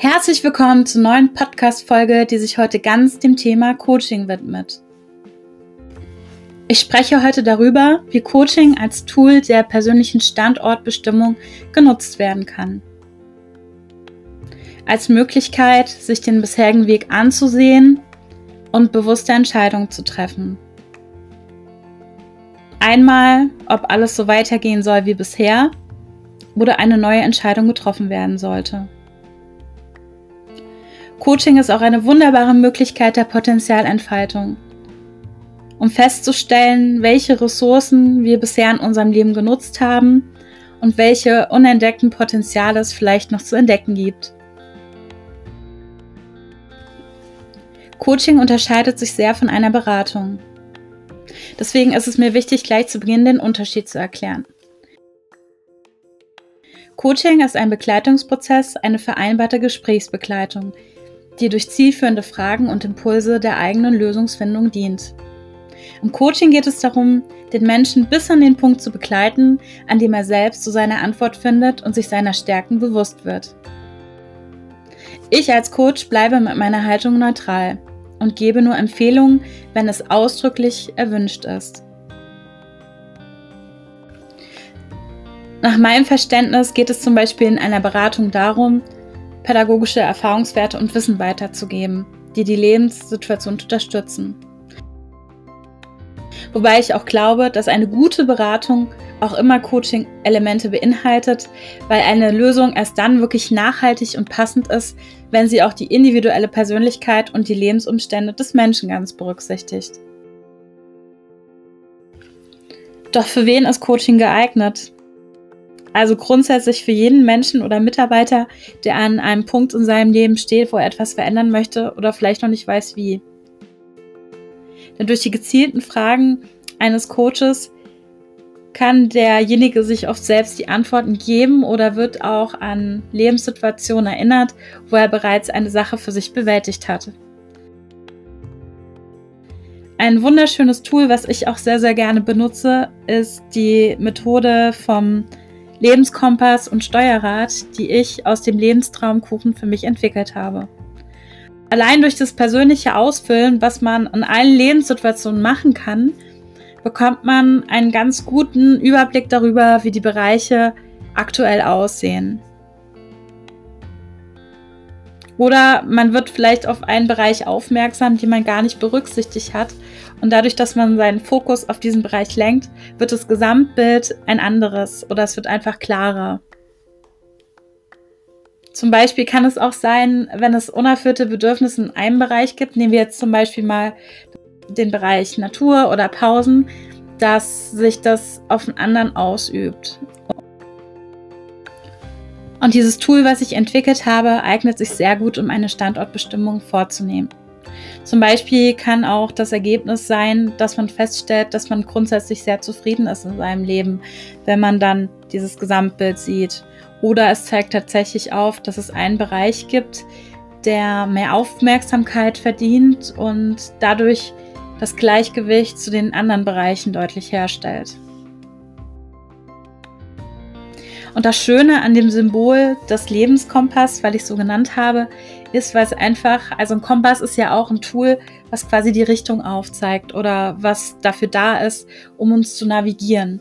Herzlich willkommen zur neuen Podcast-Folge, die sich heute ganz dem Thema Coaching widmet. Ich spreche heute darüber, wie Coaching als Tool der persönlichen Standortbestimmung genutzt werden kann. Als Möglichkeit, sich den bisherigen Weg anzusehen und bewusste Entscheidungen zu treffen. Einmal, ob alles so weitergehen soll wie bisher oder eine neue Entscheidung getroffen werden sollte. Coaching ist auch eine wunderbare Möglichkeit der Potenzialentfaltung, um festzustellen, welche Ressourcen wir bisher in unserem Leben genutzt haben und welche unentdeckten Potenziale es vielleicht noch zu entdecken gibt. Coaching unterscheidet sich sehr von einer Beratung. Deswegen ist es mir wichtig, gleich zu Beginn den Unterschied zu erklären. Coaching ist ein Begleitungsprozess, eine vereinbarte Gesprächsbegleitung, die durch zielführende Fragen und Impulse der eigenen Lösungsfindung dient. Im Coaching geht es darum, den Menschen bis an den Punkt zu begleiten, an dem er selbst zu seiner Antwort findet und sich seiner Stärken bewusst wird. Ich als Coach bleibe mit meiner Haltung neutral und gebe nur Empfehlungen, wenn es ausdrücklich erwünscht ist. Nach meinem Verständnis geht es zum Beispiel in einer Beratung darum, pädagogische Erfahrungswerte und Wissen weiterzugeben, die die Lebenssituation unterstützen. Wobei ich auch glaube, dass eine gute Beratung auch immer Coaching-Elemente beinhaltet, weil eine Lösung erst dann wirklich nachhaltig und passend ist, wenn sie auch die individuelle Persönlichkeit und die Lebensumstände des Menschen ganz berücksichtigt. Doch für wen ist Coaching geeignet? Also grundsätzlich für jeden Menschen oder Mitarbeiter, der an einem Punkt in seinem Leben steht, wo er etwas verändern möchte oder vielleicht noch nicht weiß wie. Denn durch die gezielten Fragen eines Coaches kann derjenige sich oft selbst die Antworten geben oder wird auch an Lebenssituationen erinnert, wo er bereits eine Sache für sich bewältigt hat. Ein wunderschönes Tool, was ich auch sehr, sehr gerne benutze, ist die Methode vom Lebenskompass und Steuerrad, die ich aus dem Lebenstraumkuchen für mich entwickelt habe. Allein durch das persönliche Ausfüllen, was man in allen Lebenssituationen machen kann, bekommt man einen ganz guten Überblick darüber, wie die Bereiche aktuell aussehen. Oder man wird vielleicht auf einen Bereich aufmerksam, den man gar nicht berücksichtigt hat. Und dadurch, dass man seinen Fokus auf diesen Bereich lenkt, wird das Gesamtbild ein anderes oder es wird einfach klarer. Zum Beispiel kann es auch sein, wenn es unerfüllte Bedürfnisse in einem Bereich gibt, nehmen wir jetzt zum Beispiel mal den Bereich Natur oder Pausen, dass sich das auf den anderen ausübt. Und dieses Tool, was ich entwickelt habe, eignet sich sehr gut, um eine Standortbestimmung vorzunehmen. Zum Beispiel kann auch das Ergebnis sein, dass man feststellt, dass man grundsätzlich sehr zufrieden ist in seinem Leben, wenn man dann dieses Gesamtbild sieht. Oder es zeigt tatsächlich auf, dass es einen Bereich gibt, der mehr Aufmerksamkeit verdient und dadurch das Gleichgewicht zu den anderen Bereichen deutlich herstellt. Und das Schöne an dem Symbol des Lebenskompass, weil ich es so genannt habe, ist, weil es einfach, also ein Kompass ist ja auch ein Tool, was quasi die Richtung aufzeigt oder was dafür da ist, um uns zu navigieren.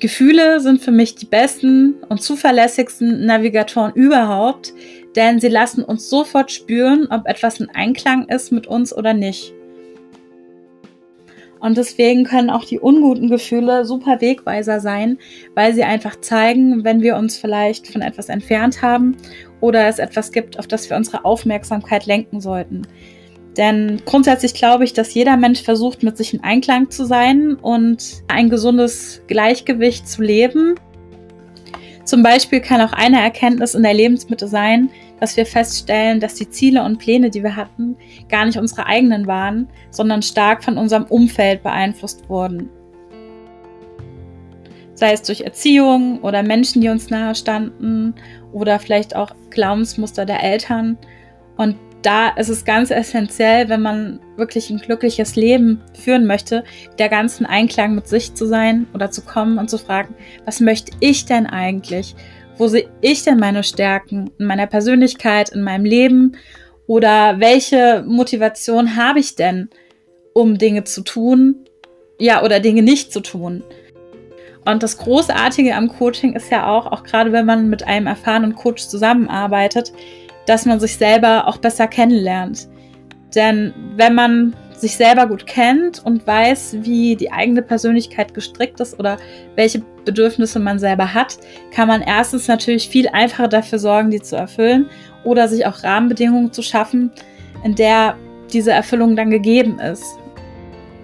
Gefühle sind für mich die besten und zuverlässigsten Navigatoren überhaupt, denn sie lassen uns sofort spüren, ob etwas in Einklang ist mit uns oder nicht. Und deswegen können auch die unguten Gefühle super Wegweiser sein, weil sie einfach zeigen, wenn wir uns vielleicht von etwas entfernt haben oder es etwas gibt, auf das wir unsere Aufmerksamkeit lenken sollten. Denn grundsätzlich glaube ich, dass jeder Mensch versucht, mit sich in Einklang zu sein und ein gesundes Gleichgewicht zu leben. Zum Beispiel kann auch eine Erkenntnis in der Lebensmitte sein, dass wir feststellen, dass die Ziele und Pläne, die wir hatten, gar nicht unsere eigenen waren, sondern stark von unserem Umfeld beeinflusst wurden. Sei es durch Erziehung oder Menschen, die uns nahe standen oder vielleicht auch Glaubensmuster der Eltern. Und da ist es ganz essentiell, wenn man wirklich ein glückliches Leben führen möchte, der ganzen Einklang mit sich zu sein oder zu kommen und zu fragen, was möchte ich denn eigentlich? Wo sehe ich denn meine Stärken in meiner Persönlichkeit, in meinem Leben oder welche Motivation habe ich denn, um Dinge zu tun, ja, oder Dinge nicht zu tun. Und das Großartige am Coaching ist ja auch, auch gerade wenn man mit einem erfahrenen Coach zusammenarbeitet, dass man sich selber auch besser kennenlernt. Denn wenn man sich selber gut kennt und weiß, wie die eigene Persönlichkeit gestrickt ist oder welche Bedürfnisse man selber hat, kann man erstens natürlich viel einfacher dafür sorgen, die zu erfüllen oder sich auch Rahmenbedingungen zu schaffen, in der diese Erfüllung dann gegeben ist.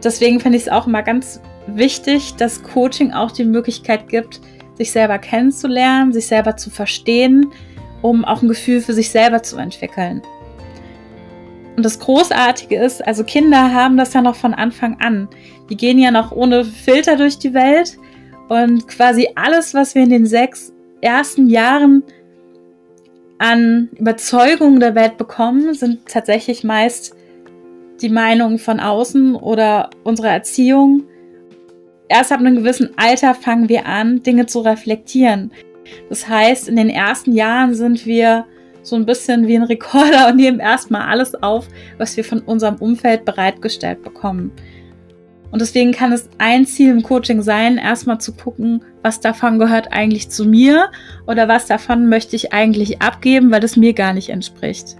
Deswegen finde ich es auch immer ganz wichtig, dass Coaching auch die Möglichkeit gibt, sich selber kennenzulernen, sich selber zu verstehen, um auch ein Gefühl für sich selber zu entwickeln. Und das Großartige ist, also Kinder haben das ja noch von Anfang an. Die gehen ja noch ohne Filter durch die Welt und quasi alles, was wir in den sechs ersten Jahren an Überzeugungen der Welt bekommen, sind tatsächlich meist die Meinungen von außen oder unsere Erziehung. Erst ab einem gewissen Alter fangen wir an, Dinge zu reflektieren. Das heißt, in den ersten Jahren sind wir so ein bisschen wie ein Rekorder und nehmen erstmal alles auf, was wir von unserem Umfeld bereitgestellt bekommen. Und deswegen kann es ein Ziel im Coaching sein, erstmal zu gucken, was davon gehört eigentlich zu mir oder was davon möchte ich eigentlich abgeben, weil es mir gar nicht entspricht.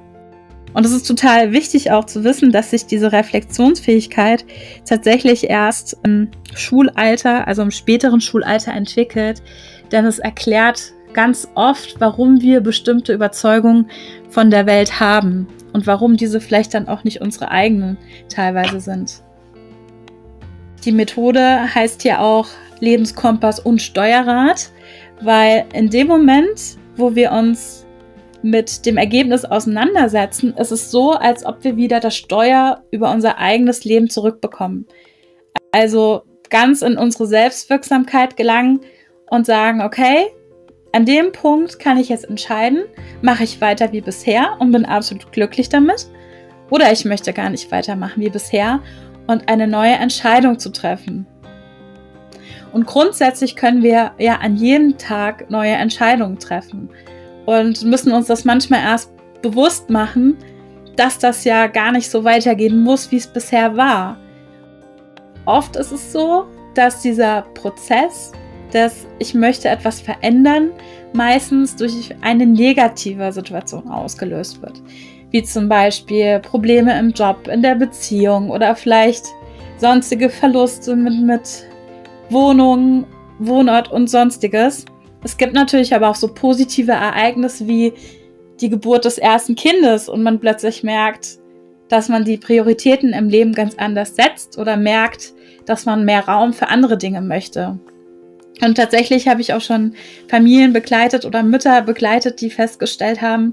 Und es ist total wichtig auch zu wissen, dass sich diese Reflexionsfähigkeit tatsächlich erst im Schulalter, also im späteren Schulalter entwickelt, denn es erklärt ganz oft, warum wir bestimmte Überzeugungen von der Welt haben und warum diese vielleicht dann auch nicht unsere eigenen teilweise sind. Die Methode heißt ja auch Lebenskompass und Steuerrad, weil in dem Moment, wo wir uns mit dem Ergebnis auseinandersetzen, ist es so, als ob wir wieder das Steuer über unser eigenes Leben zurückbekommen. Also ganz in unsere Selbstwirksamkeit gelangen und sagen, okay, an dem Punkt kann ich jetzt entscheiden, mache ich weiter wie bisher und bin absolut glücklich damit oder ich möchte gar nicht weitermachen wie bisher und eine neue Entscheidung zu treffen. Und grundsätzlich können wir ja an jedem Tag neue Entscheidungen treffen und müssen uns das manchmal erst bewusst machen, dass das ja gar nicht so weitergehen muss, wie es bisher war. Oft ist es so, dass dieser Prozess dass ich möchte etwas verändern, meistens durch eine negative Situation ausgelöst wird. Wie zum Beispiel Probleme im Job, in der Beziehung oder vielleicht sonstige Verluste mit, mit Wohnung, Wohnort und sonstiges. Es gibt natürlich aber auch so positive Ereignisse wie die Geburt des ersten Kindes und man plötzlich merkt, dass man die Prioritäten im Leben ganz anders setzt oder merkt, dass man mehr Raum für andere Dinge möchte. Und tatsächlich habe ich auch schon Familien begleitet oder Mütter begleitet, die festgestellt haben,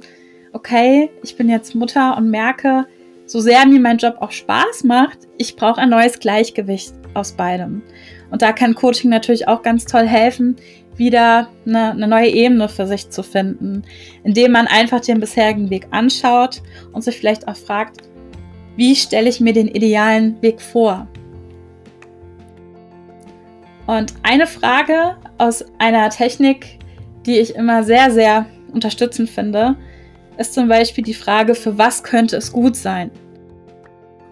okay, ich bin jetzt Mutter und merke, so sehr mir mein Job auch Spaß macht, ich brauche ein neues Gleichgewicht aus beidem. Und da kann Coaching natürlich auch ganz toll helfen, wieder eine, eine, neue Ebene für sich zu finden, indem man einfach den bisherigen Weg anschaut und sich vielleicht auch fragt, wie stelle ich mir den idealen Weg vor? Und eine Frage aus einer Technik, die ich immer sehr, sehr unterstützend finde, ist zum Beispiel die Frage, für was könnte es gut sein?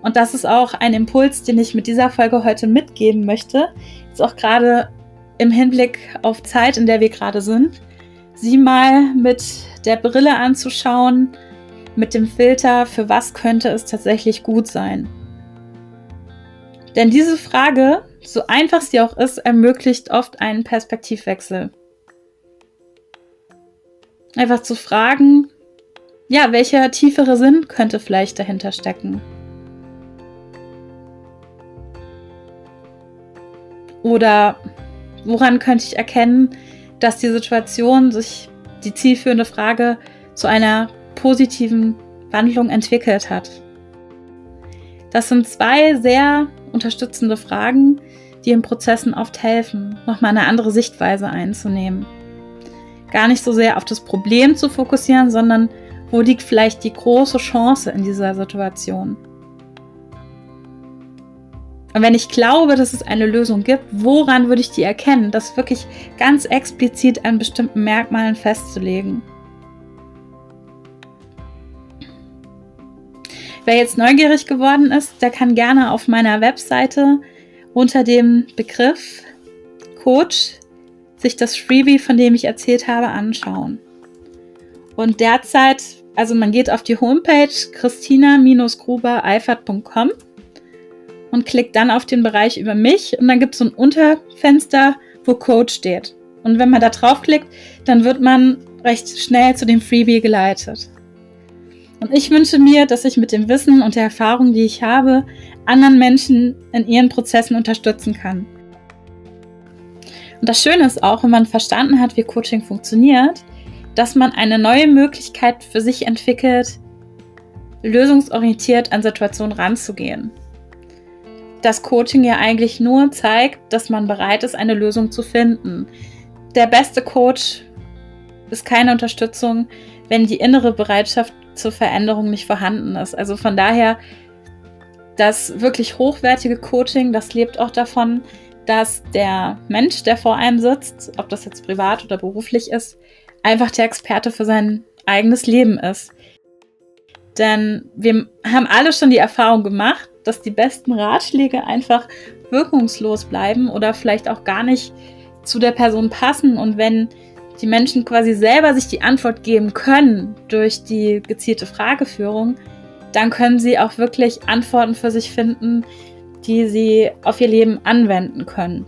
Und das ist auch ein Impuls, den ich mit dieser Folge heute mitgeben möchte. Jetzt auch gerade im Hinblick auf Zeit, in der wir gerade sind, sie mal mit der Brille anzuschauen, mit dem Filter, für was könnte es tatsächlich gut sein? Denn diese Frage, so einfach sie auch ist, ermöglicht oft einen Perspektivwechsel. Einfach zu fragen, ja, welcher tiefere Sinn könnte vielleicht dahinter stecken? Oder woran könnte ich erkennen, dass die Situation sich die zielführende Frage zu einer positiven Wandlung entwickelt hat? Das sind zwei sehr unterstützende Fragen, die in Prozessen oft helfen, nochmal eine andere Sichtweise einzunehmen. Gar nicht so sehr auf das Problem zu fokussieren, sondern wo liegt vielleicht die große Chance in dieser Situation. Und wenn ich glaube, dass es eine Lösung gibt, woran würde ich die erkennen? Das wirklich ganz explizit an bestimmten Merkmalen festzulegen. Wer jetzt neugierig geworden ist, der kann gerne auf meiner Webseite unter dem Begriff Coach sich das Freebie, von dem ich erzählt habe, anschauen. Und derzeit, also man geht auf die Homepage christina-gruber-eifert.com und klickt dann auf den Bereich über mich und dann gibt es so ein Unterfenster, wo Coach steht. Und wenn man da draufklickt, dann wird man recht schnell zu dem Freebie geleitet. Und ich wünsche mir, dass ich mit dem Wissen und der Erfahrung, die ich habe, anderen Menschen in ihren Prozessen unterstützen kann. Und das Schöne ist auch, wenn man verstanden hat, wie Coaching funktioniert, dass man eine neue Möglichkeit für sich entwickelt, lösungsorientiert an Situationen ranzugehen. Das Coaching ja eigentlich nur zeigt, dass man bereit ist, eine Lösung zu finden. Der beste Coach ist keine Unterstützung, wenn die innere Bereitschaft zur Veränderung nicht vorhanden ist. Also von daher, das wirklich hochwertige Coaching, das lebt auch davon, dass der Mensch, der vor einem sitzt, ob das jetzt privat oder beruflich ist, einfach der Experte für sein eigenes Leben ist. Denn wir haben alle schon die Erfahrung gemacht, dass die besten Ratschläge einfach wirkungslos bleiben oder vielleicht auch gar nicht zu der Person passen. Und wenn die Menschen quasi selber sich die Antwort geben können durch die gezielte Frageführung, dann können sie auch wirklich Antworten für sich finden, die sie auf ihr Leben anwenden können.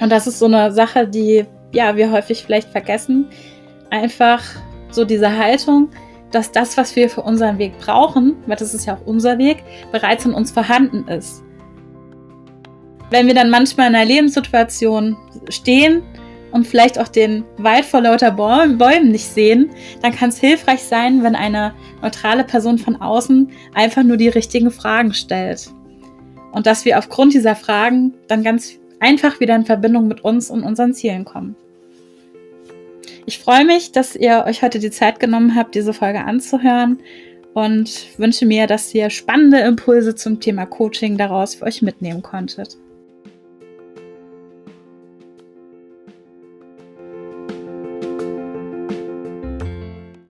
Und das ist so eine Sache, die ja wir häufig vielleicht vergessen. Einfach so diese Haltung, dass das, was wir für unseren Weg brauchen, weil das ist ja auch unser Weg, bereits in uns vorhanden ist. Wenn wir dann manchmal in einer Lebenssituation stehen und vielleicht auch den Wald vor lauter Bäumen nicht sehen, dann kann es hilfreich sein, wenn eine neutrale Person von außen einfach nur die richtigen Fragen stellt. Und dass wir aufgrund dieser Fragen dann ganz einfach wieder in Verbindung mit uns und unseren Zielen kommen. Ich freue mich, dass ihr euch heute die Zeit genommen habt, diese Folge anzuhören und wünsche mir, dass ihr spannende Impulse zum Thema Coaching daraus für euch mitnehmen konntet.